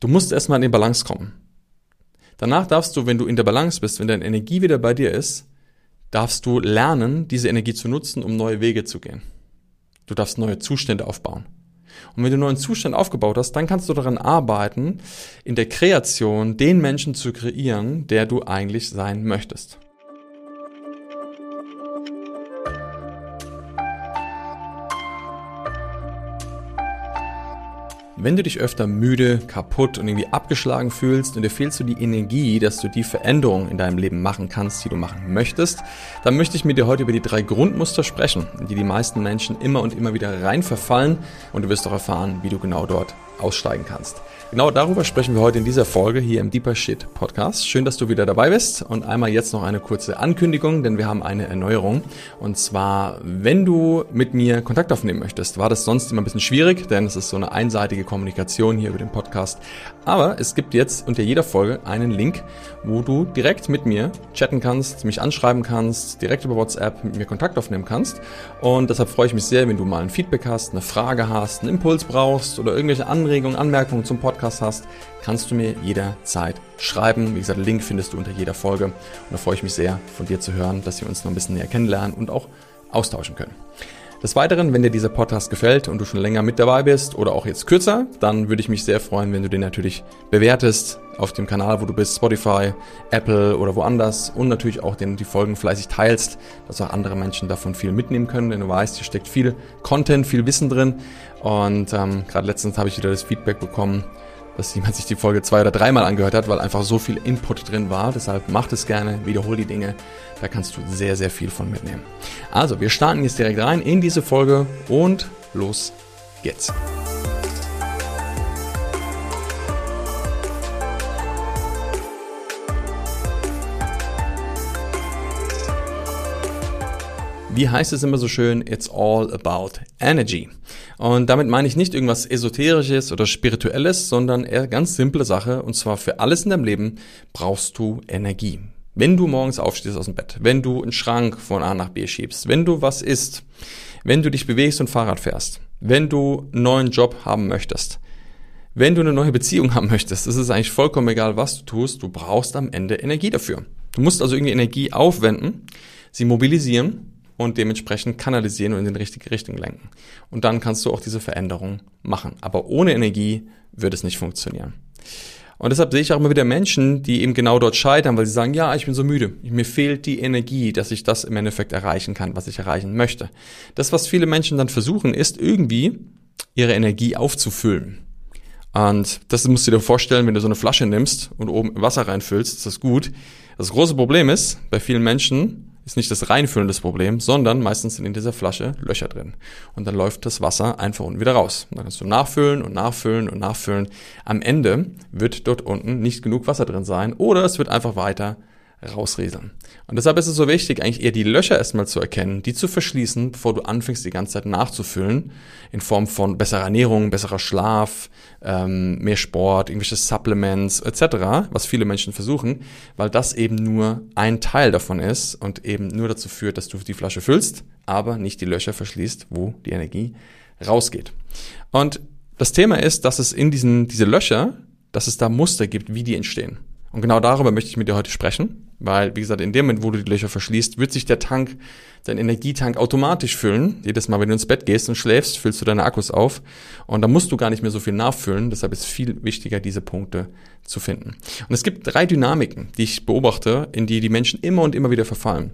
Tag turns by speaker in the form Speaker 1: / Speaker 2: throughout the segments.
Speaker 1: Du musst erstmal in die Balance kommen. Danach darfst du, wenn du in der Balance bist, wenn deine Energie wieder bei dir ist, darfst du lernen, diese Energie zu nutzen, um neue Wege zu gehen. Du darfst neue Zustände aufbauen. Und wenn du einen neuen Zustand aufgebaut hast, dann kannst du daran arbeiten, in der Kreation den Menschen zu kreieren, der du eigentlich sein möchtest. Wenn du dich öfter müde, kaputt und irgendwie abgeschlagen fühlst und dir fehlt so die Energie, dass du die Veränderung in deinem Leben machen kannst, die du machen möchtest, dann möchte ich mit dir heute über die drei Grundmuster sprechen, in die die meisten Menschen immer und immer wieder rein verfallen und du wirst auch erfahren, wie du genau dort aussteigen kannst. Genau darüber sprechen wir heute in dieser Folge hier im Deeper Shit Podcast. Schön, dass du wieder dabei bist und einmal jetzt noch eine kurze Ankündigung, denn wir haben eine Erneuerung. Und zwar, wenn du mit mir Kontakt aufnehmen möchtest, war das sonst immer ein bisschen schwierig, denn es ist so eine einseitige Kommunikation hier über den Podcast. Aber es gibt jetzt unter jeder Folge einen Link, wo du direkt mit mir chatten kannst, mich anschreiben kannst, direkt über WhatsApp mit mir Kontakt aufnehmen kannst. Und deshalb freue ich mich sehr, wenn du mal ein Feedback hast, eine Frage hast, einen Impuls brauchst oder irgendwelche Anregungen, Anmerkungen zum Podcast Podcast hast, kannst du mir jederzeit schreiben. Wie gesagt, Link findest du unter jeder Folge. Und da freue ich mich sehr, von dir zu hören, dass wir uns noch ein bisschen näher kennenlernen und auch austauschen können. Des Weiteren, wenn dir dieser Podcast gefällt und du schon länger mit dabei bist oder auch jetzt kürzer, dann würde ich mich sehr freuen, wenn du den natürlich bewertest auf dem Kanal, wo du bist, Spotify, Apple oder woanders und natürlich auch den, die Folgen fleißig teilst, dass auch andere Menschen davon viel mitnehmen können, denn du weißt, hier steckt viel Content, viel Wissen drin und ähm, gerade letztens habe ich wieder das Feedback bekommen, dass jemand sich die Folge zwei oder dreimal angehört hat, weil einfach so viel Input drin war. Deshalb macht es gerne, wiederhol die Dinge. Da kannst du sehr, sehr viel von mitnehmen. Also, wir starten jetzt direkt rein in diese Folge und los geht's. Wie heißt es immer so schön? It's all about energy. Und damit meine ich nicht irgendwas Esoterisches oder Spirituelles, sondern eher ganz simple Sache. Und zwar für alles in deinem Leben brauchst du Energie. Wenn du morgens aufstehst aus dem Bett, wenn du einen Schrank von A nach B schiebst, wenn du was isst, wenn du dich bewegst und Fahrrad fährst, wenn du einen neuen Job haben möchtest, wenn du eine neue Beziehung haben möchtest, es ist eigentlich vollkommen egal, was du tust, du brauchst am Ende Energie dafür. Du musst also irgendwie Energie aufwenden, sie mobilisieren und dementsprechend kanalisieren und in die richtige Richtung lenken. Und dann kannst du auch diese Veränderung machen. Aber ohne Energie wird es nicht funktionieren. Und deshalb sehe ich auch immer wieder Menschen, die eben genau dort scheitern, weil sie sagen, ja, ich bin so müde, mir fehlt die Energie, dass ich das im Endeffekt erreichen kann, was ich erreichen möchte. Das, was viele Menschen dann versuchen, ist irgendwie ihre Energie aufzufüllen. Und das musst du dir vorstellen, wenn du so eine Flasche nimmst und oben Wasser reinfüllst, ist das gut. Das große Problem ist, bei vielen Menschen, ist nicht das Reinfüllen des Problems, sondern meistens sind in dieser Flasche Löcher drin. Und dann läuft das Wasser einfach unten wieder raus. Und dann kannst du nachfüllen und nachfüllen und nachfüllen. Am Ende wird dort unten nicht genug Wasser drin sein oder es wird einfach weiter rausrieseln. Und deshalb ist es so wichtig, eigentlich eher die Löcher erstmal zu erkennen, die zu verschließen, bevor du anfängst, die ganze Zeit nachzufüllen, in Form von besserer Ernährung, besserer Schlaf, ähm, mehr Sport, irgendwelche Supplements etc., was viele Menschen versuchen, weil das eben nur ein Teil davon ist und eben nur dazu führt, dass du die Flasche füllst, aber nicht die Löcher verschließt, wo die Energie rausgeht. Und das Thema ist, dass es in diesen, diese Löcher, dass es da Muster gibt, wie die entstehen. Und genau darüber möchte ich mit dir heute sprechen. Weil, wie gesagt, in dem Moment, wo du die Löcher verschließt, wird sich der Tank, dein Energietank automatisch füllen. Jedes Mal, wenn du ins Bett gehst und schläfst, füllst du deine Akkus auf. Und da musst du gar nicht mehr so viel nachfüllen. Deshalb ist es viel wichtiger, diese Punkte zu finden. Und es gibt drei Dynamiken, die ich beobachte, in die die Menschen immer und immer wieder verfallen.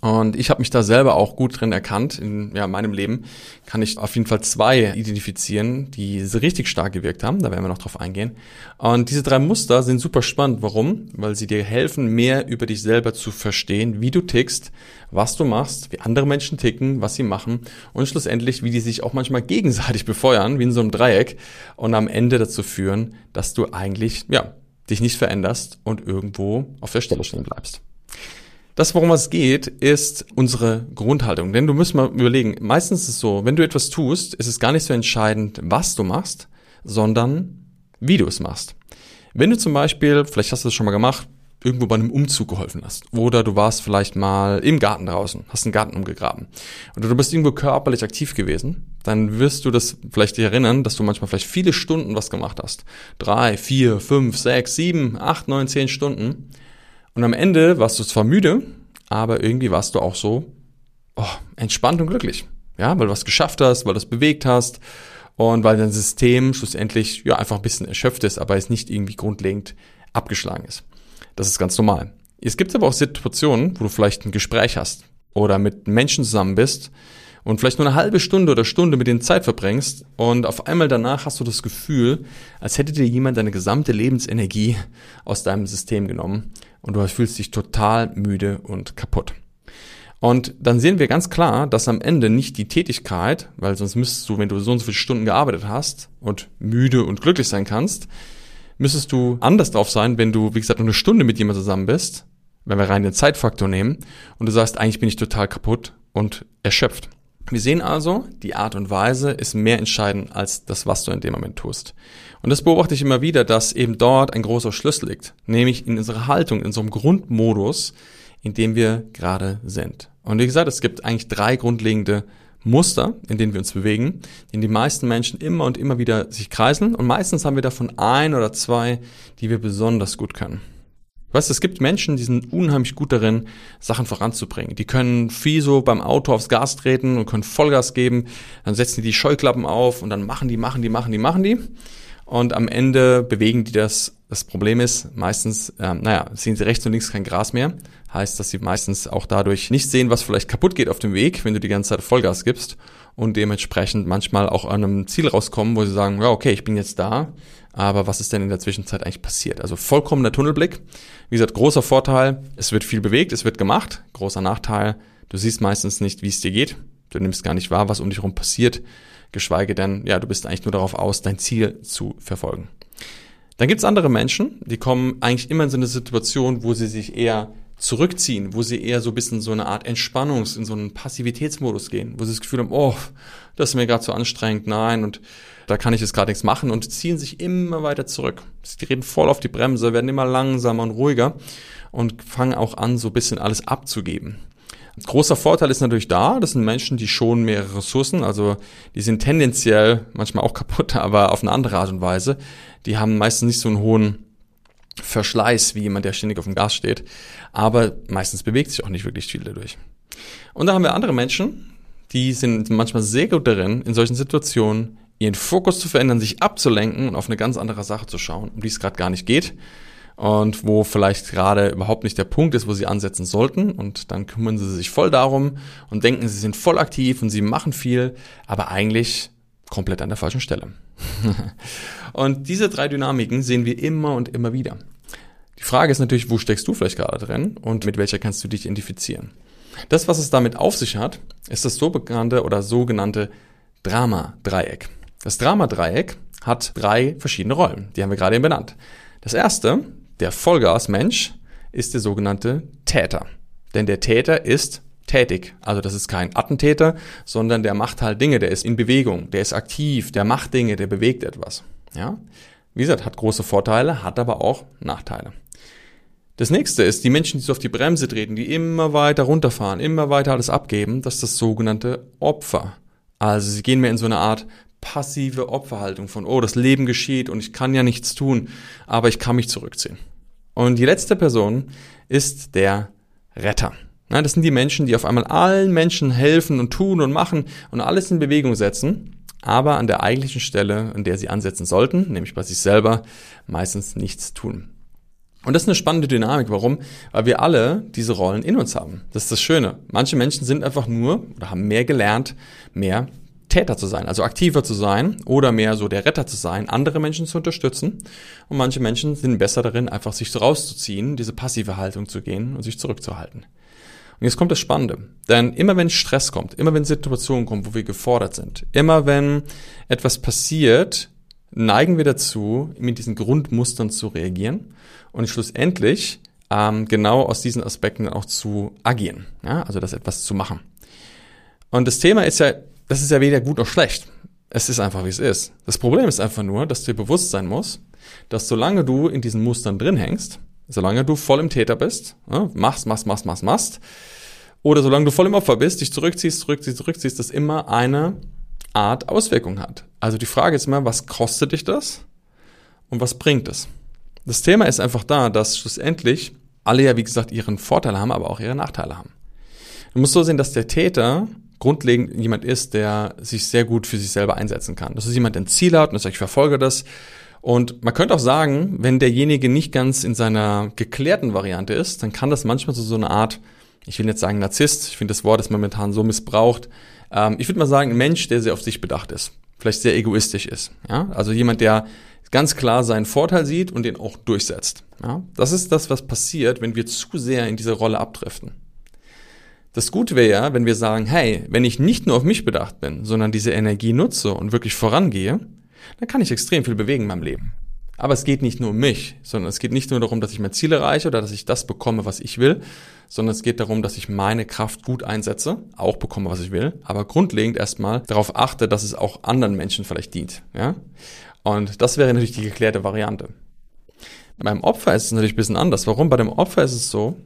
Speaker 1: Und ich habe mich da selber auch gut drin erkannt. In ja, meinem Leben kann ich auf jeden Fall zwei identifizieren, die richtig stark gewirkt haben. Da werden wir noch drauf eingehen. Und diese drei Muster sind super spannend. Warum? Weil sie dir helfen, mehr über dich selber zu verstehen, wie du tickst, was du machst, wie andere Menschen ticken, was sie machen und schlussendlich, wie die sich auch manchmal gegenseitig befeuern, wie in so einem Dreieck und am Ende dazu führen, dass du eigentlich, ja, dich nicht veränderst und irgendwo auf der Stelle stehen bleibst. Das, worum es geht, ist unsere Grundhaltung. Denn du musst mal überlegen, meistens ist es so, wenn du etwas tust, ist es gar nicht so entscheidend, was du machst, sondern wie du es machst. Wenn du zum Beispiel, vielleicht hast du das schon mal gemacht, irgendwo bei einem Umzug geholfen hast. Oder du warst vielleicht mal im Garten draußen, hast einen Garten umgegraben. Oder du bist irgendwo körperlich aktiv gewesen. Dann wirst du das vielleicht dich erinnern, dass du manchmal vielleicht viele Stunden was gemacht hast. Drei, vier, fünf, sechs, sieben, acht, neun, zehn Stunden. Und am Ende warst du zwar müde, aber irgendwie warst du auch so oh, entspannt und glücklich. Ja, weil du was geschafft hast, weil du es bewegt hast und weil dein System schlussendlich ja einfach ein bisschen erschöpft ist, aber es nicht irgendwie grundlegend abgeschlagen ist. Das ist ganz normal. Es gibt aber auch Situationen, wo du vielleicht ein Gespräch hast oder mit Menschen zusammen bist und vielleicht nur eine halbe Stunde oder Stunde mit denen Zeit verbringst und auf einmal danach hast du das Gefühl, als hätte dir jemand deine gesamte Lebensenergie aus deinem System genommen und du fühlst dich total müde und kaputt. Und dann sehen wir ganz klar, dass am Ende nicht die Tätigkeit, weil sonst müsstest du, wenn du so und so viele Stunden gearbeitet hast und müde und glücklich sein kannst, müsstest du anders drauf sein, wenn du, wie gesagt, nur eine Stunde mit jemandem zusammen bist, wenn wir rein den Zeitfaktor nehmen, und du sagst, eigentlich bin ich total kaputt und erschöpft. Wir sehen also, die Art und Weise ist mehr entscheidend als das, was du in dem Moment tust. Und das beobachte ich immer wieder, dass eben dort ein großer Schlüssel liegt, nämlich in unserer Haltung, in unserem Grundmodus, in dem wir gerade sind. Und wie gesagt, es gibt eigentlich drei grundlegende Muster, in denen wir uns bewegen, in die meisten Menschen immer und immer wieder sich kreiseln und meistens haben wir davon ein oder zwei, die wir besonders gut können. Weißt du, es gibt Menschen, die sind unheimlich gut darin, Sachen voranzubringen. Die können viel so beim Auto aufs Gas treten und können Vollgas geben, dann setzen die die Scheuklappen auf und dann machen die, machen die, machen die, machen die. Und am Ende bewegen die das. Das Problem ist, meistens, äh, naja, sehen sie rechts und links kein Gras mehr. Heißt, dass sie meistens auch dadurch nicht sehen, was vielleicht kaputt geht auf dem Weg, wenn du die ganze Zeit Vollgas gibst. Und dementsprechend manchmal auch an einem Ziel rauskommen, wo sie sagen, ja, okay, ich bin jetzt da, aber was ist denn in der Zwischenzeit eigentlich passiert? Also vollkommener Tunnelblick. Wie gesagt, großer Vorteil, es wird viel bewegt, es wird gemacht. Großer Nachteil, du siehst meistens nicht, wie es dir geht. Du nimmst gar nicht wahr, was um dich herum passiert geschweige denn, ja, du bist eigentlich nur darauf aus, dein Ziel zu verfolgen. Dann gibt's andere Menschen, die kommen eigentlich immer in so eine Situation, wo sie sich eher zurückziehen, wo sie eher so ein bisschen so eine Art Entspannungs-, in so einen Passivitätsmodus gehen, wo sie das Gefühl haben, oh, das ist mir gerade zu anstrengend, nein, und da kann ich jetzt gerade nichts machen und ziehen sich immer weiter zurück. Sie reden voll auf die Bremse, werden immer langsamer und ruhiger und fangen auch an, so ein bisschen alles abzugeben. Großer Vorteil ist natürlich da, das sind Menschen, die schon mehrere Ressourcen, also die sind tendenziell manchmal auch kaputt, aber auf eine andere Art und Weise. Die haben meistens nicht so einen hohen Verschleiß wie jemand, der ständig auf dem Gas steht, aber meistens bewegt sich auch nicht wirklich viel dadurch. Und da haben wir andere Menschen, die sind manchmal sehr gut darin, in solchen Situationen ihren Fokus zu verändern, sich abzulenken und auf eine ganz andere Sache zu schauen, um die es gerade gar nicht geht und wo vielleicht gerade überhaupt nicht der Punkt ist, wo sie ansetzen sollten. Und dann kümmern sie sich voll darum und denken, sie sind voll aktiv und sie machen viel, aber eigentlich komplett an der falschen Stelle. und diese drei Dynamiken sehen wir immer und immer wieder. Die Frage ist natürlich, wo steckst du vielleicht gerade drin und mit welcher kannst du dich identifizieren? Das, was es damit auf sich hat, ist das so bekannte oder sogenannte Drama-Dreieck. Das Drama-Dreieck hat drei verschiedene Rollen. Die haben wir gerade eben benannt. Das erste der Vollgasmensch ist der sogenannte Täter. Denn der Täter ist tätig. Also das ist kein Attentäter, sondern der macht halt Dinge, der ist in Bewegung, der ist aktiv, der macht Dinge, der bewegt etwas. Ja? Wie gesagt, hat große Vorteile, hat aber auch Nachteile. Das nächste ist, die Menschen, die so auf die Bremse treten, die immer weiter runterfahren, immer weiter alles abgeben, das ist das sogenannte Opfer. Also sie gehen mehr in so eine Art passive Opferhaltung von, oh, das Leben geschieht und ich kann ja nichts tun, aber ich kann mich zurückziehen. Und die letzte Person ist der Retter. Ja, das sind die Menschen, die auf einmal allen Menschen helfen und tun und machen und alles in Bewegung setzen, aber an der eigentlichen Stelle, an der sie ansetzen sollten, nämlich bei sich selber, meistens nichts tun. Und das ist eine spannende Dynamik. Warum? Weil wir alle diese Rollen in uns haben. Das ist das Schöne. Manche Menschen sind einfach nur oder haben mehr gelernt, mehr Täter zu sein, also aktiver zu sein oder mehr so der Retter zu sein, andere Menschen zu unterstützen. Und manche Menschen sind besser darin, einfach sich rauszuziehen, diese passive Haltung zu gehen und sich zurückzuhalten. Und jetzt kommt das Spannende. Denn immer wenn Stress kommt, immer wenn Situationen kommen, wo wir gefordert sind, immer wenn etwas passiert, neigen wir dazu, mit diesen Grundmustern zu reagieren und schlussendlich ähm, genau aus diesen Aspekten auch zu agieren. Ja? Also das etwas zu machen. Und das Thema ist ja das ist ja weder gut noch schlecht. Es ist einfach, wie es ist. Das Problem ist einfach nur, dass dir bewusst sein muss, dass solange du in diesen Mustern drin hängst, solange du voll im Täter bist, machst, machst, machst, machst, machst, oder solange du voll im Opfer bist, dich zurückziehst, zurückziehst, zurückziehst, das immer eine Art Auswirkung hat. Also die Frage ist immer, was kostet dich das und was bringt es? Das Thema ist einfach da, dass schlussendlich alle ja, wie gesagt, ihren Vorteil haben, aber auch ihre Nachteile haben. Du musst so sehen, dass der Täter grundlegend jemand ist, der sich sehr gut für sich selber einsetzen kann. Das ist jemand, der ein Ziel hat und sagt, ich verfolge das. Und man könnte auch sagen, wenn derjenige nicht ganz in seiner geklärten Variante ist, dann kann das manchmal so, so eine Art, ich will jetzt sagen Narzisst, ich finde das Wort ist momentan so missbraucht. Ähm, ich würde mal sagen, ein Mensch, der sehr auf sich bedacht ist, vielleicht sehr egoistisch ist. Ja? Also jemand, der ganz klar seinen Vorteil sieht und den auch durchsetzt. Ja? Das ist das, was passiert, wenn wir zu sehr in diese Rolle abdriften. Das Gute wäre ja, wenn wir sagen, hey, wenn ich nicht nur auf mich bedacht bin, sondern diese Energie nutze und wirklich vorangehe, dann kann ich extrem viel bewegen in meinem Leben. Aber es geht nicht nur um mich, sondern es geht nicht nur darum, dass ich mein Ziel erreiche oder dass ich das bekomme, was ich will, sondern es geht darum, dass ich meine Kraft gut einsetze, auch bekomme, was ich will, aber grundlegend erstmal darauf achte, dass es auch anderen Menschen vielleicht dient. Ja? Und das wäre natürlich die geklärte Variante. Beim Opfer ist es natürlich ein bisschen anders. Warum? Bei dem Opfer ist es so,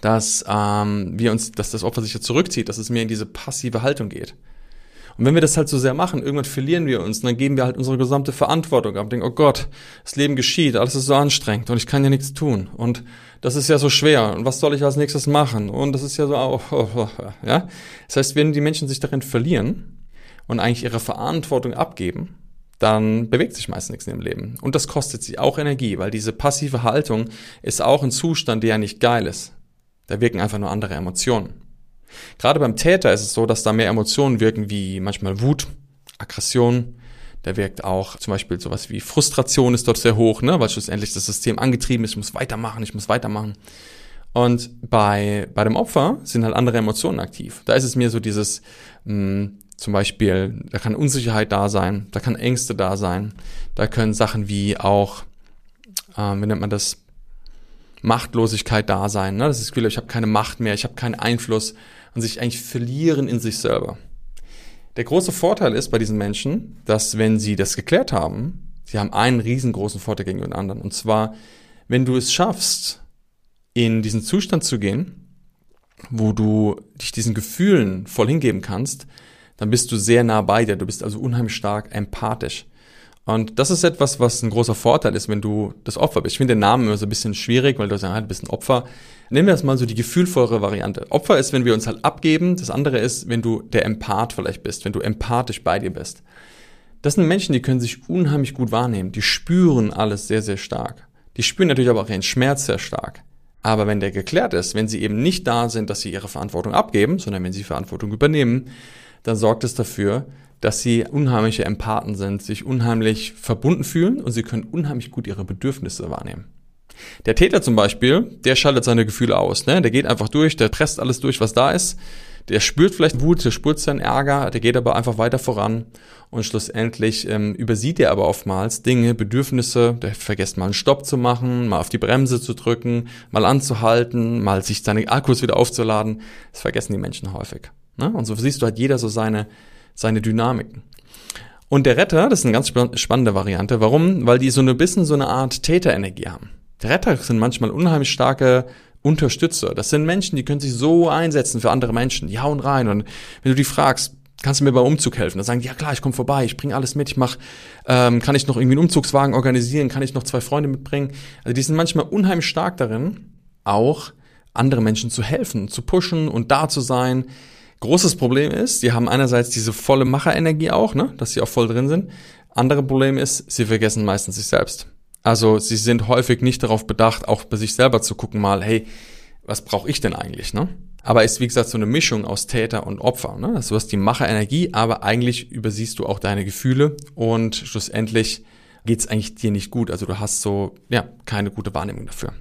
Speaker 1: dass ähm, wir uns, dass das Opfer sich ja zurückzieht, dass es mehr in diese passive Haltung geht. Und wenn wir das halt so sehr machen, irgendwann verlieren wir uns und dann geben wir halt unsere gesamte Verantwortung ab denken, oh Gott, das Leben geschieht, alles ist so anstrengend und ich kann ja nichts tun und das ist ja so schwer und was soll ich als nächstes machen und das ist ja so, oh, oh, oh, ja. Das heißt, wenn die Menschen sich darin verlieren und eigentlich ihre Verantwortung abgeben, dann bewegt sich meist nichts in dem Leben. Und das kostet sie auch Energie, weil diese passive Haltung ist auch ein Zustand, der ja nicht geil ist. Da wirken einfach nur andere Emotionen. Gerade beim Täter ist es so, dass da mehr Emotionen wirken wie manchmal Wut, Aggression. Da wirkt auch zum Beispiel sowas wie Frustration ist dort sehr hoch, ne? weil schlussendlich das System angetrieben ist, ich muss weitermachen, ich muss weitermachen. Und bei, bei dem Opfer sind halt andere Emotionen aktiv. Da ist es mir so dieses, mh, hm, zum Beispiel, da kann Unsicherheit da sein, da kann Ängste da sein, da können Sachen wie auch, äh, wie nennt man das, Machtlosigkeit da sein. Ne? Das ist das Gefühl, ich habe keine Macht mehr, ich habe keinen Einfluss und sich eigentlich verlieren in sich selber. Der große Vorteil ist bei diesen Menschen, dass wenn sie das geklärt haben, sie haben einen riesengroßen Vorteil gegenüber den anderen. Und zwar, wenn du es schaffst, in diesen Zustand zu gehen, wo du dich diesen Gefühlen voll hingeben kannst, dann bist du sehr nah bei dir. Du bist also unheimlich stark empathisch. Und das ist etwas, was ein großer Vorteil ist, wenn du das Opfer bist. Ich finde den Namen immer so ein bisschen schwierig, weil du sagst, ah, du bist ein Opfer. Nehmen wir das mal so die gefühlvollere Variante. Opfer ist, wenn wir uns halt abgeben. Das andere ist, wenn du der Empath vielleicht bist, wenn du empathisch bei dir bist. Das sind Menschen, die können sich unheimlich gut wahrnehmen. Die spüren alles sehr, sehr stark. Die spüren natürlich aber auch ihren Schmerz sehr stark. Aber wenn der geklärt ist, wenn sie eben nicht da sind, dass sie ihre Verantwortung abgeben, sondern wenn sie Verantwortung übernehmen, dann sorgt es dafür, dass sie unheimliche Empathen sind, sich unheimlich verbunden fühlen und sie können unheimlich gut ihre Bedürfnisse wahrnehmen. Der Täter zum Beispiel, der schaltet seine Gefühle aus. Ne? Der geht einfach durch, der presst alles durch, was da ist. Der spürt vielleicht Wut, der spürt seinen Ärger, der geht aber einfach weiter voran und schlussendlich ähm, übersieht er aber oftmals Dinge, Bedürfnisse, der vergisst mal einen Stopp zu machen, mal auf die Bremse zu drücken, mal anzuhalten, mal sich seine Akkus wieder aufzuladen. Das vergessen die Menschen häufig. Ne? Und so siehst du halt jeder so seine, seine Dynamiken. Und der Retter, das ist eine ganz spannende Variante. Warum? Weil die so ein bisschen so eine Art Täterenergie haben. Der Retter sind manchmal unheimlich starke Unterstützer. Das sind Menschen, die können sich so einsetzen für andere Menschen. Die hauen rein. Und wenn du die fragst, kannst du mir beim Umzug helfen? Dann sagen die, ja klar, ich komme vorbei, ich bringe alles mit, ich mach, ähm, kann ich noch irgendwie einen Umzugswagen organisieren, kann ich noch zwei Freunde mitbringen? Also die sind manchmal unheimlich stark darin, auch andere Menschen zu helfen, zu pushen und da zu sein. Großes Problem ist, sie haben einerseits diese volle Macherenergie auch, ne, dass sie auch voll drin sind. Andere Problem ist, sie vergessen meistens sich selbst. Also sie sind häufig nicht darauf bedacht, auch bei sich selber zu gucken mal, hey, was brauche ich denn eigentlich, ne? Aber ist wie gesagt so eine Mischung aus Täter und Opfer. Ne? Also du hast die Macherenergie, aber eigentlich übersiehst du auch deine Gefühle und schlussendlich geht's eigentlich dir nicht gut. Also du hast so ja keine gute Wahrnehmung dafür.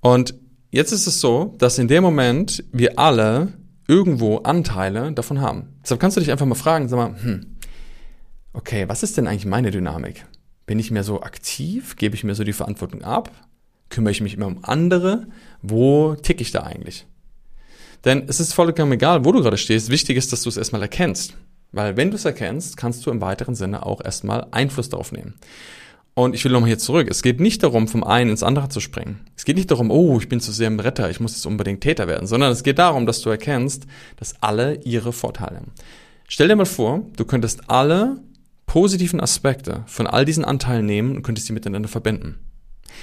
Speaker 1: Und jetzt ist es so, dass in dem Moment wir alle irgendwo Anteile davon haben. Deshalb kannst du dich einfach mal fragen, sag mal, hm, okay, was ist denn eigentlich meine Dynamik? Bin ich mehr so aktiv? Gebe ich mir so die Verantwortung ab? Kümmere ich mich immer um andere? Wo ticke ich da eigentlich? Denn es ist vollkommen egal, wo du gerade stehst. Wichtig ist, dass du es erstmal erkennst. Weil wenn du es erkennst, kannst du im weiteren Sinne auch erstmal Einfluss darauf nehmen. Und ich will nochmal hier zurück. Es geht nicht darum, vom einen ins andere zu springen. Es geht nicht darum, oh, ich bin zu sehr im Retter, ich muss jetzt unbedingt Täter werden, sondern es geht darum, dass du erkennst, dass alle ihre Vorteile haben. Stell dir mal vor, du könntest alle positiven Aspekte von all diesen Anteilen nehmen und könntest die miteinander verbinden.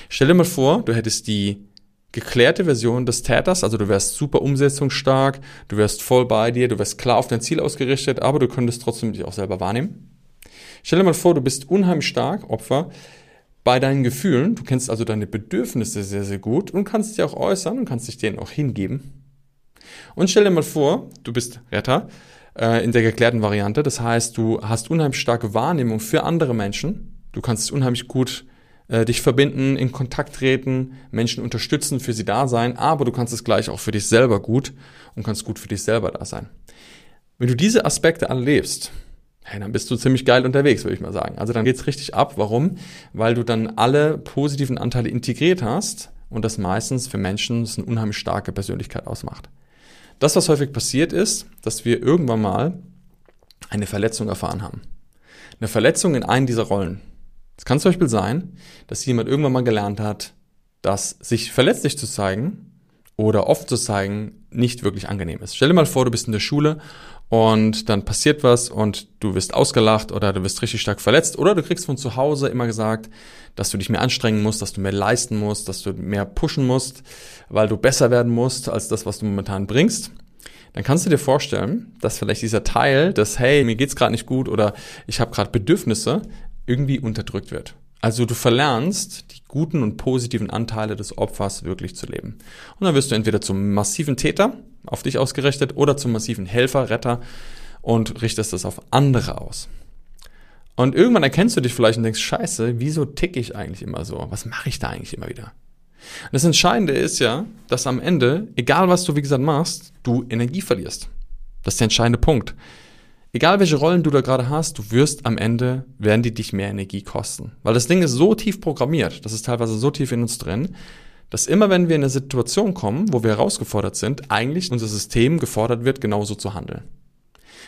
Speaker 1: Stell dir mal vor, du hättest die geklärte Version des Täters, also du wärst super umsetzungsstark, du wärst voll bei dir, du wärst klar auf dein Ziel ausgerichtet, aber du könntest trotzdem dich auch selber wahrnehmen. Stell dir mal vor, du bist unheimlich stark, Opfer, bei deinen Gefühlen, du kennst also deine Bedürfnisse sehr, sehr gut und kannst sie auch äußern und kannst dich denen auch hingeben. Und stell dir mal vor, du bist Retter äh, in der geklärten Variante, das heißt, du hast unheimlich starke Wahrnehmung für andere Menschen, du kannst unheimlich gut äh, dich verbinden, in Kontakt treten, Menschen unterstützen, für sie da sein, aber du kannst es gleich auch für dich selber gut und kannst gut für dich selber da sein. Wenn du diese Aspekte alle hey, dann bist du ziemlich geil unterwegs, würde ich mal sagen. Also dann geht's richtig ab. Warum? Weil du dann alle positiven Anteile integriert hast und das meistens für Menschen eine unheimlich starke Persönlichkeit ausmacht. Das, was häufig passiert ist, dass wir irgendwann mal eine Verletzung erfahren haben. Eine Verletzung in einen dieser Rollen. Es kann zum Beispiel sein, dass jemand irgendwann mal gelernt hat, dass sich verletzlich zu zeigen oder oft zu zeigen nicht wirklich angenehm ist. Stell dir mal vor, du bist in der Schule und dann passiert was und du wirst ausgelacht oder du wirst richtig stark verletzt oder du kriegst von zu Hause immer gesagt, dass du dich mehr anstrengen musst, dass du mehr leisten musst, dass du mehr pushen musst, weil du besser werden musst als das, was du momentan bringst. Dann kannst du dir vorstellen, dass vielleicht dieser Teil, dass hey, mir geht's gerade nicht gut oder ich habe gerade Bedürfnisse, irgendwie unterdrückt wird. Also du verlernst die guten und positiven Anteile des Opfers wirklich zu leben. Und dann wirst du entweder zum massiven Täter, auf dich ausgerichtet, oder zum massiven Helfer, Retter und richtest das auf andere aus. Und irgendwann erkennst du dich vielleicht und denkst, scheiße, wieso ticke ich eigentlich immer so? Was mache ich da eigentlich immer wieder? Und das Entscheidende ist ja, dass am Ende, egal was du wie gesagt machst, du Energie verlierst. Das ist der entscheidende Punkt. Egal welche Rollen du da gerade hast, du wirst am Ende, werden die dich mehr Energie kosten. Weil das Ding ist so tief programmiert, das ist teilweise so tief in uns drin, dass immer wenn wir in eine Situation kommen, wo wir herausgefordert sind, eigentlich unser System gefordert wird, genauso zu handeln.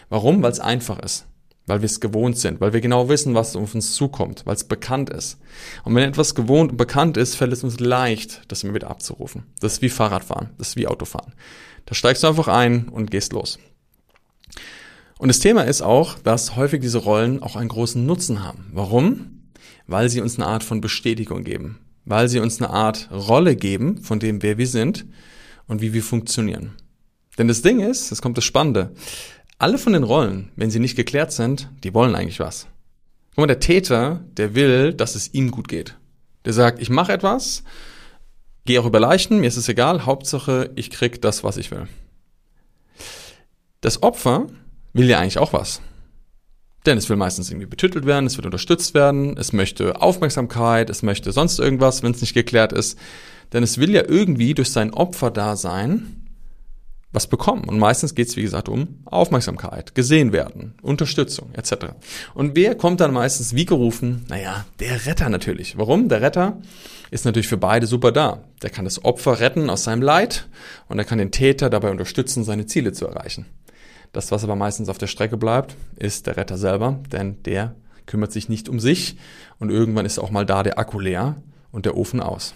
Speaker 1: Warum? Weil es einfach ist. Weil wir es gewohnt sind, weil wir genau wissen, was auf uns zukommt, weil es bekannt ist. Und wenn etwas gewohnt und bekannt ist, fällt es uns leicht, das immer wieder abzurufen. Das ist wie Fahrradfahren, das ist wie Autofahren. Da steigst du einfach ein und gehst los. Und das Thema ist auch, dass häufig diese Rollen auch einen großen Nutzen haben. Warum? Weil sie uns eine Art von Bestätigung geben. Weil sie uns eine Art Rolle geben von dem, wer wir sind und wie wir funktionieren. Denn das Ding ist, es kommt das Spannende, alle von den Rollen, wenn sie nicht geklärt sind, die wollen eigentlich was. Guck mal, der Täter, der will, dass es ihm gut geht. Der sagt, ich mache etwas, gehe auch über Leichen, mir ist es egal, Hauptsache, ich krieg das, was ich will. Das Opfer will ja eigentlich auch was. Denn es will meistens irgendwie betüttelt werden, es will unterstützt werden, es möchte Aufmerksamkeit, es möchte sonst irgendwas, wenn es nicht geklärt ist. Denn es will ja irgendwie durch sein Opferdasein was bekommen. Und meistens geht es, wie gesagt, um Aufmerksamkeit, gesehen werden, Unterstützung etc. Und wer kommt dann meistens wie gerufen? Naja, der Retter natürlich. Warum? Der Retter ist natürlich für beide super da. Der kann das Opfer retten aus seinem Leid und er kann den Täter dabei unterstützen, seine Ziele zu erreichen. Das, was aber meistens auf der Strecke bleibt, ist der Retter selber, denn der kümmert sich nicht um sich und irgendwann ist auch mal da der Akku leer und der Ofen aus.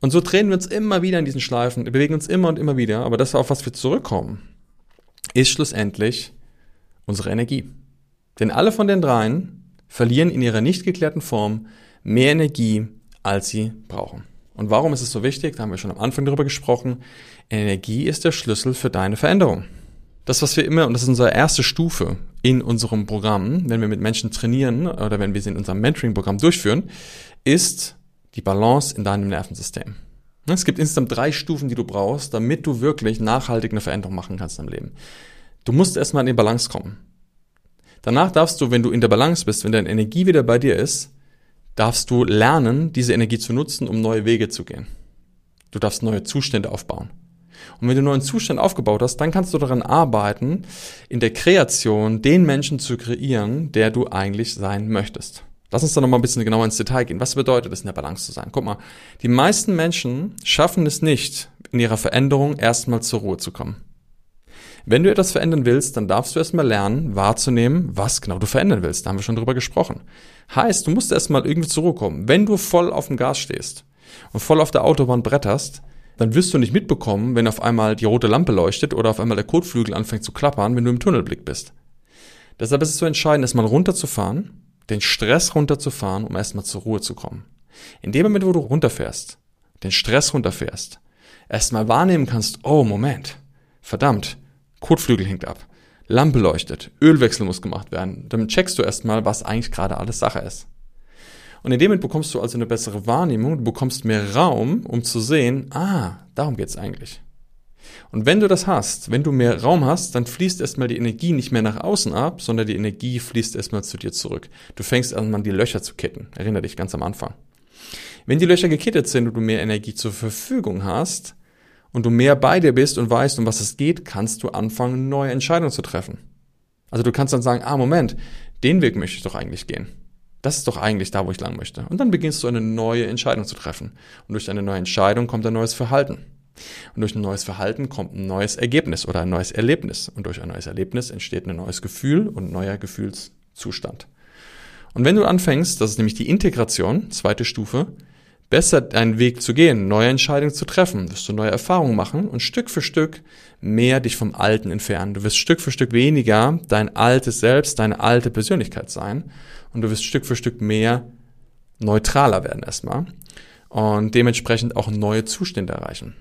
Speaker 1: Und so drehen wir uns immer wieder in diesen Schleifen, bewegen uns immer und immer wieder, aber das, auf was wir zurückkommen, ist schlussendlich unsere Energie. Denn alle von den dreien verlieren in ihrer nicht geklärten Form mehr Energie, als sie brauchen. Und warum ist es so wichtig? Da haben wir schon am Anfang darüber gesprochen. Energie ist der Schlüssel für deine Veränderung. Das, was wir immer, und das ist unsere erste Stufe in unserem Programm, wenn wir mit Menschen trainieren oder wenn wir sie in unserem Mentoring-Programm durchführen, ist die Balance in deinem Nervensystem. Es gibt insgesamt drei Stufen, die du brauchst, damit du wirklich nachhaltig eine Veränderung machen kannst im Leben. Du musst erstmal in die Balance kommen. Danach darfst du, wenn du in der Balance bist, wenn deine Energie wieder bei dir ist, darfst du lernen, diese Energie zu nutzen, um neue Wege zu gehen. Du darfst neue Zustände aufbauen. Und wenn du einen neuen Zustand aufgebaut hast, dann kannst du daran arbeiten, in der Kreation den Menschen zu kreieren, der du eigentlich sein möchtest. Lass uns da nochmal ein bisschen genauer ins Detail gehen. Was bedeutet es, in der Balance zu sein? Guck mal, die meisten Menschen schaffen es nicht, in ihrer Veränderung erstmal zur Ruhe zu kommen. Wenn du etwas verändern willst, dann darfst du erstmal lernen, wahrzunehmen, was genau du verändern willst. Da haben wir schon drüber gesprochen. Heißt, du musst erstmal irgendwie zur Ruhe kommen. Wenn du voll auf dem Gas stehst und voll auf der Autobahn bretterst, dann wirst du nicht mitbekommen, wenn auf einmal die rote Lampe leuchtet oder auf einmal der Kotflügel anfängt zu klappern, wenn du im Tunnelblick bist. Deshalb ist es so entscheidend, erstmal runterzufahren, den Stress runterzufahren, um erstmal zur Ruhe zu kommen. In dem Moment, wo du runterfährst, den Stress runterfährst, erstmal wahrnehmen kannst, oh Moment, verdammt, Kotflügel hängt ab, Lampe leuchtet, Ölwechsel muss gemacht werden, dann checkst du erstmal, was eigentlich gerade alles Sache ist. Und in dem Moment bekommst du also eine bessere Wahrnehmung, du bekommst mehr Raum, um zu sehen, ah, darum geht's eigentlich. Und wenn du das hast, wenn du mehr Raum hast, dann fließt erstmal die Energie nicht mehr nach außen ab, sondern die Energie fließt erstmal zu dir zurück. Du fängst an, die Löcher zu kitten. Erinnere dich ganz am Anfang. Wenn die Löcher gekittet sind und du mehr Energie zur Verfügung hast und du mehr bei dir bist und weißt, um was es geht, kannst du anfangen, neue Entscheidungen zu treffen. Also du kannst dann sagen, ah, Moment, den Weg möchte ich doch eigentlich gehen. Das ist doch eigentlich da, wo ich lang möchte. Und dann beginnst du eine neue Entscheidung zu treffen. Und durch eine neue Entscheidung kommt ein neues Verhalten. Und durch ein neues Verhalten kommt ein neues Ergebnis oder ein neues Erlebnis. Und durch ein neues Erlebnis entsteht ein neues Gefühl und ein neuer Gefühlszustand. Und wenn du anfängst, das ist nämlich die Integration, zweite Stufe, besser deinen Weg zu gehen, neue Entscheidungen zu treffen, wirst du neue Erfahrungen machen und Stück für Stück mehr dich vom Alten entfernen. Du wirst Stück für Stück weniger dein altes Selbst, deine alte Persönlichkeit sein und du wirst Stück für Stück mehr neutraler werden erstmal und dementsprechend auch neue Zustände erreichen.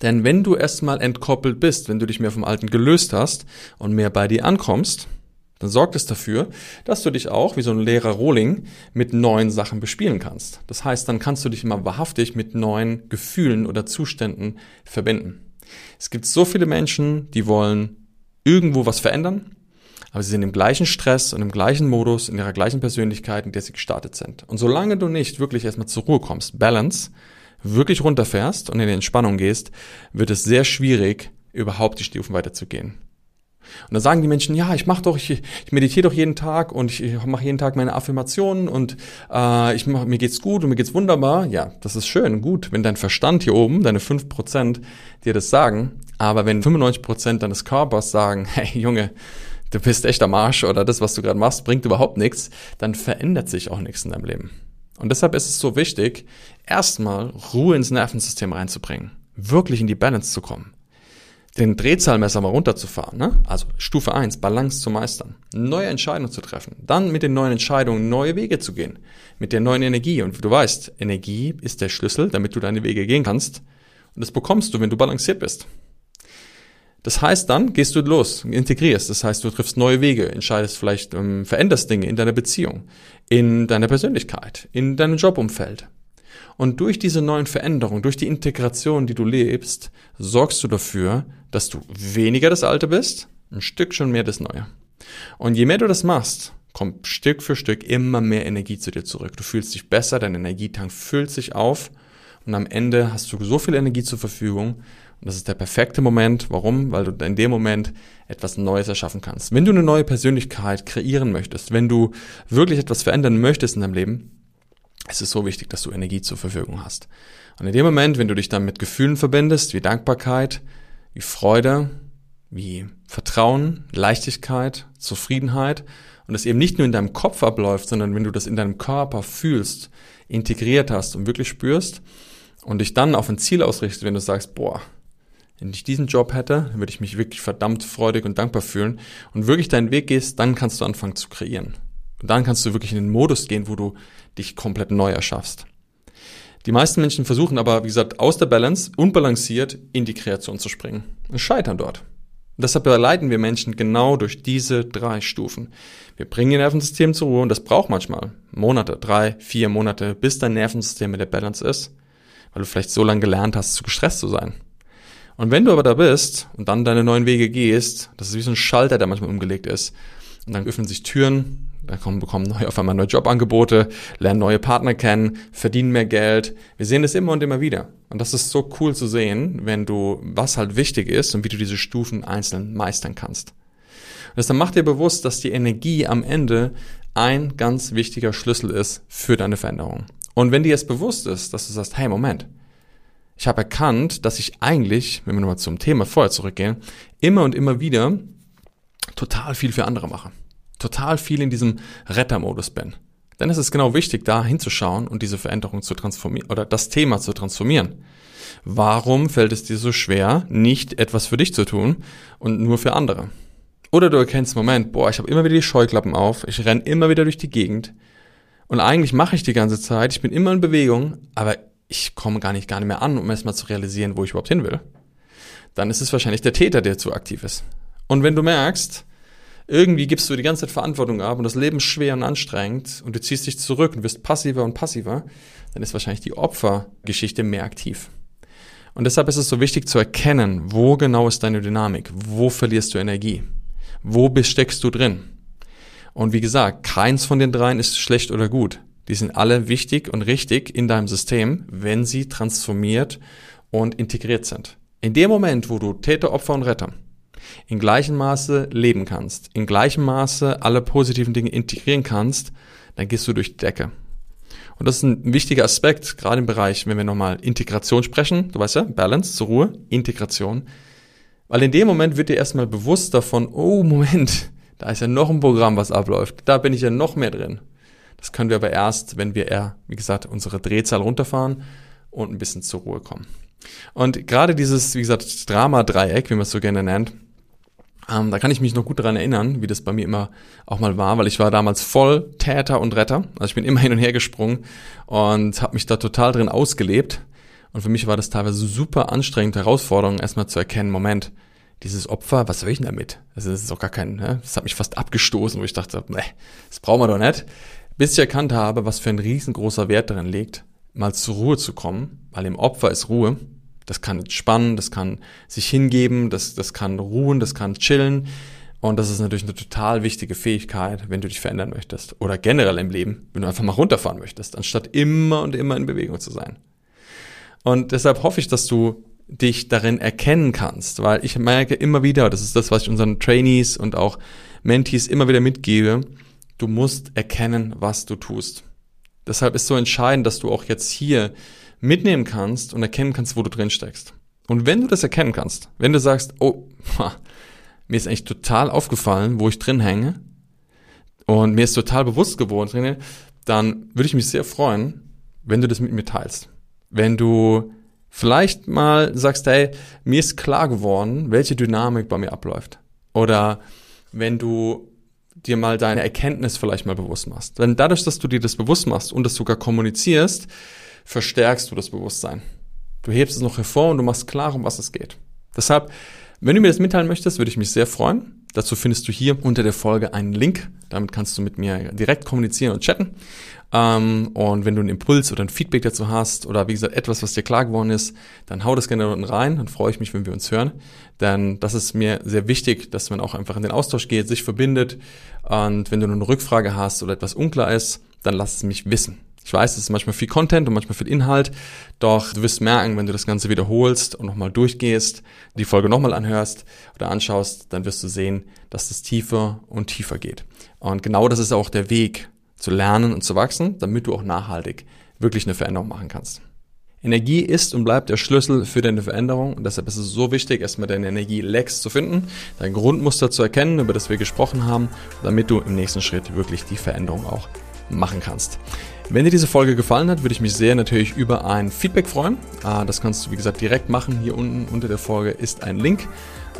Speaker 1: Denn wenn du erstmal entkoppelt bist, wenn du dich mehr vom Alten gelöst hast und mehr bei dir ankommst, dann sorgt es dafür, dass du dich auch, wie so ein leerer Rohling, mit neuen Sachen bespielen kannst. Das heißt, dann kannst du dich immer wahrhaftig mit neuen Gefühlen oder Zuständen verbinden. Es gibt so viele Menschen, die wollen irgendwo was verändern, aber sie sind im gleichen Stress und im gleichen Modus, in ihrer gleichen Persönlichkeit, in der sie gestartet sind. Und solange du nicht wirklich erstmal zur Ruhe kommst, Balance, wirklich runterfährst und in die Entspannung gehst, wird es sehr schwierig, überhaupt die Stufen weiterzugehen. Und dann sagen die Menschen, ja, ich mache doch, ich, ich meditiere doch jeden Tag und ich, ich mache jeden Tag meine Affirmationen und äh, ich mach, mir geht's gut und mir geht's wunderbar. Ja, das ist schön, gut, wenn dein Verstand hier oben, deine fünf Prozent, dir das sagen, aber wenn 95% deines Körpers sagen, hey Junge, du bist echt am Arsch oder das, was du gerade machst, bringt überhaupt nichts, dann verändert sich auch nichts in deinem Leben. Und deshalb ist es so wichtig, erstmal Ruhe ins Nervensystem reinzubringen, wirklich in die Balance zu kommen den Drehzahlmesser mal runterzufahren, ne? also Stufe 1, Balance zu meistern, neue Entscheidungen zu treffen, dann mit den neuen Entscheidungen neue Wege zu gehen, mit der neuen Energie. Und du weißt, Energie ist der Schlüssel, damit du deine Wege gehen kannst. Und das bekommst du, wenn du balanciert bist. Das heißt dann, gehst du los, integrierst. Das heißt, du triffst neue Wege, entscheidest vielleicht, ähm, veränderst Dinge in deiner Beziehung, in deiner Persönlichkeit, in deinem Jobumfeld. Und durch diese neuen Veränderungen, durch die Integration, die du lebst, sorgst du dafür, dass du weniger das Alte bist, ein Stück schon mehr das Neue. Und je mehr du das machst, kommt Stück für Stück immer mehr Energie zu dir zurück. Du fühlst dich besser, dein Energietank füllt sich auf und am Ende hast du so viel Energie zur Verfügung. Und das ist der perfekte Moment. Warum? Weil du in dem Moment etwas Neues erschaffen kannst. Wenn du eine neue Persönlichkeit kreieren möchtest, wenn du wirklich etwas verändern möchtest in deinem Leben, es ist so wichtig, dass du Energie zur Verfügung hast. Und in dem Moment, wenn du dich dann mit Gefühlen verbindest, wie Dankbarkeit, wie Freude, wie Vertrauen, Leichtigkeit, Zufriedenheit und es eben nicht nur in deinem Kopf abläuft, sondern wenn du das in deinem Körper fühlst, integriert hast und wirklich spürst und dich dann auf ein Ziel ausrichtest, wenn du sagst, boah, wenn ich diesen Job hätte, würde ich mich wirklich verdammt freudig und dankbar fühlen und wirklich deinen Weg gehst, dann kannst du anfangen zu kreieren. Und dann kannst du wirklich in den Modus gehen, wo du dich komplett neu erschaffst. Die meisten Menschen versuchen aber, wie gesagt, aus der Balance, unbalanciert in die Kreation zu springen und scheitern dort. Und deshalb leiten wir Menschen genau durch diese drei Stufen. Wir bringen ihr Nervensystem zur Ruhe und das braucht manchmal Monate, drei, vier Monate, bis dein Nervensystem mit der Balance ist, weil du vielleicht so lange gelernt hast, zu gestresst zu sein. Und wenn du aber da bist und dann deine neuen Wege gehst, das ist wie so ein Schalter, der manchmal umgelegt ist, und dann öffnen sich Türen, da kommen, bekommen neue, auf einmal neue Jobangebote, lernen neue Partner kennen, verdienen mehr Geld. Wir sehen das immer und immer wieder. Und das ist so cool zu sehen, wenn du, was halt wichtig ist und wie du diese Stufen einzeln meistern kannst. Und deshalb mach dir bewusst, dass die Energie am Ende ein ganz wichtiger Schlüssel ist für deine Veränderung. Und wenn dir jetzt bewusst ist, dass du sagst, hey, Moment, Ich habe erkannt, dass ich eigentlich, wenn wir nochmal zum Thema vorher zurückgehen, immer und immer wieder total viel für andere mache. Total viel in diesem Rettermodus bin. Dann ist es genau wichtig, da hinzuschauen und diese Veränderung zu transformieren oder das Thema zu transformieren. Warum fällt es dir so schwer, nicht etwas für dich zu tun und nur für andere? Oder du erkennst, Moment, boah, ich habe immer wieder die Scheuklappen auf, ich renne immer wieder durch die Gegend und eigentlich mache ich die ganze Zeit, ich bin immer in Bewegung, aber ich komme gar nicht, gar nicht mehr an, um erstmal zu realisieren, wo ich überhaupt hin will. Dann ist es wahrscheinlich der Täter, der zu aktiv ist. Und wenn du merkst, irgendwie gibst du die ganze Zeit Verantwortung ab und das Leben ist schwer und anstrengend und du ziehst dich zurück und wirst passiver und passiver, dann ist wahrscheinlich die Opfergeschichte mehr aktiv. Und deshalb ist es so wichtig zu erkennen, wo genau ist deine Dynamik, wo verlierst du Energie, wo steckst du drin. Und wie gesagt, keins von den dreien ist schlecht oder gut. Die sind alle wichtig und richtig in deinem System, wenn sie transformiert und integriert sind. In dem Moment, wo du Täter, Opfer und Retter in gleichem Maße leben kannst, in gleichem Maße alle positiven Dinge integrieren kannst, dann gehst du durch die Decke. Und das ist ein wichtiger Aspekt, gerade im Bereich, wenn wir nochmal Integration sprechen, du weißt ja, Balance, zur Ruhe, Integration. Weil in dem Moment wird dir erstmal bewusst davon, oh Moment, da ist ja noch ein Programm, was abläuft. Da bin ich ja noch mehr drin. Das können wir aber erst, wenn wir eher, wie gesagt, unsere Drehzahl runterfahren und ein bisschen zur Ruhe kommen. Und gerade dieses, wie gesagt, Drama-Dreieck, wie man es so gerne nennt, ähm, da kann ich mich noch gut daran erinnern, wie das bei mir immer auch mal war, weil ich war damals voll Täter und Retter. Also ich bin immer hin und her gesprungen und habe mich da total drin ausgelebt. Und für mich war das teilweise super anstrengend, Herausforderung, erstmal zu erkennen, Moment, dieses Opfer, was soll ich denn damit? Also das ist doch gar kein, ne? das hat mich fast abgestoßen, wo ich dachte, ne, das brauchen wir doch nicht. Bis ich erkannt habe, was für ein riesengroßer Wert darin liegt, mal zur Ruhe zu kommen, weil im Opfer ist Ruhe das kann entspannen, das kann sich hingeben, das, das kann ruhen, das kann chillen. Und das ist natürlich eine total wichtige Fähigkeit, wenn du dich verändern möchtest. Oder generell im Leben, wenn du einfach mal runterfahren möchtest, anstatt immer und immer in Bewegung zu sein. Und deshalb hoffe ich, dass du dich darin erkennen kannst, weil ich merke immer wieder, das ist das, was ich unseren Trainees und auch Mentees immer wieder mitgebe, du musst erkennen, was du tust. Deshalb ist so entscheidend, dass du auch jetzt hier mitnehmen kannst und erkennen kannst, wo du drin steckst. Und wenn du das erkennen kannst, wenn du sagst, oh, mir ist eigentlich total aufgefallen, wo ich drin hänge und mir ist total bewusst geworden drin, dann würde ich mich sehr freuen, wenn du das mit mir teilst. Wenn du vielleicht mal sagst, hey, mir ist klar geworden, welche Dynamik bei mir abläuft. Oder wenn du dir mal deine Erkenntnis vielleicht mal bewusst machst. Denn dadurch, dass du dir das bewusst machst und das sogar kommunizierst, verstärkst du das Bewusstsein. Du hebst es noch hervor und du machst klar, um was es geht. Deshalb, wenn du mir das mitteilen möchtest, würde ich mich sehr freuen. Dazu findest du hier unter der Folge einen Link. Damit kannst du mit mir direkt kommunizieren und chatten. Ähm, und wenn du einen Impuls oder ein Feedback dazu hast oder wie gesagt etwas, was dir klar geworden ist, dann hau das gerne unten rein. Dann freue ich mich, wenn wir uns hören. Denn das ist mir sehr wichtig, dass man auch einfach in den Austausch geht, sich verbindet. Und wenn du eine Rückfrage hast oder etwas unklar ist, dann lass es mich wissen. Ich weiß, es ist manchmal viel Content und manchmal viel Inhalt, doch du wirst merken, wenn du das Ganze wiederholst und nochmal durchgehst, die Folge nochmal anhörst oder anschaust, dann wirst du sehen, dass es tiefer und tiefer geht. Und genau das ist auch der Weg zu lernen und zu wachsen, damit du auch nachhaltig wirklich eine Veränderung machen kannst. Energie ist und bleibt der Schlüssel für deine Veränderung und deshalb ist es so wichtig, erstmal deine Energie-Lecks zu finden, dein Grundmuster zu erkennen, über das wir gesprochen haben, damit du im nächsten Schritt wirklich die Veränderung auch machen kannst. Wenn dir diese Folge gefallen hat, würde ich mich sehr natürlich über ein Feedback freuen. Ah, das kannst du, wie gesagt, direkt machen. Hier unten unter der Folge ist ein Link.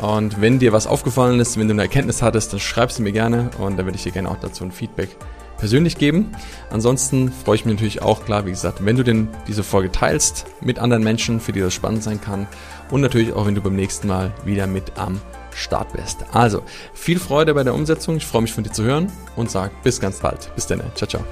Speaker 1: Und wenn dir was aufgefallen ist, wenn du eine Erkenntnis hattest, dann schreib sie mir gerne und dann würde ich dir gerne auch dazu ein Feedback persönlich geben. Ansonsten freue ich mich natürlich auch, klar, wie gesagt, wenn du denn diese Folge teilst mit anderen Menschen, für die das spannend sein kann. Und natürlich auch, wenn du beim nächsten Mal wieder mit am Start bist. Also, viel Freude bei der Umsetzung. Ich freue mich von dir zu hören und sage bis ganz bald. Bis dann. Ciao, ciao.